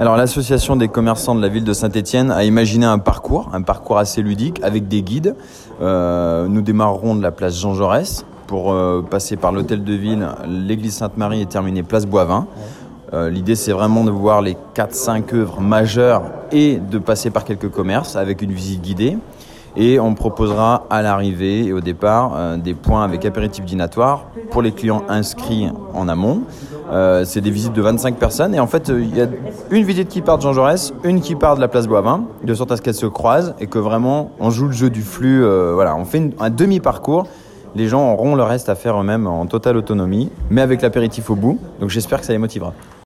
Alors l'association des commerçants de la ville de Saint-Étienne a imaginé un parcours, un parcours assez ludique avec des guides. Euh, nous démarrerons de la place Jean Jaurès pour euh, passer par l'hôtel de ville, l'église Sainte-Marie et terminer place Boivin. Euh, L'idée c'est vraiment de voir les 4-5 œuvres majeures et de passer par quelques commerces avec une visite guidée. Et on proposera à l'arrivée et au départ euh, des points avec apéritif dînatoire pour les clients inscrits en amont. Euh, c'est des visites de 25 personnes et en fait euh, il y a une visite qui part de Jean Jaurès, une qui part de la place Boivin, de sorte à ce qu'elles se croisent et que vraiment on joue le jeu du flux. euh, voilà, on fait une- un demi-parcours. Les gens auront le reste à faire eux-mêmes en totale autonomie, mais avec l'apéritif au bout. Donc j'espère que ça les motivera.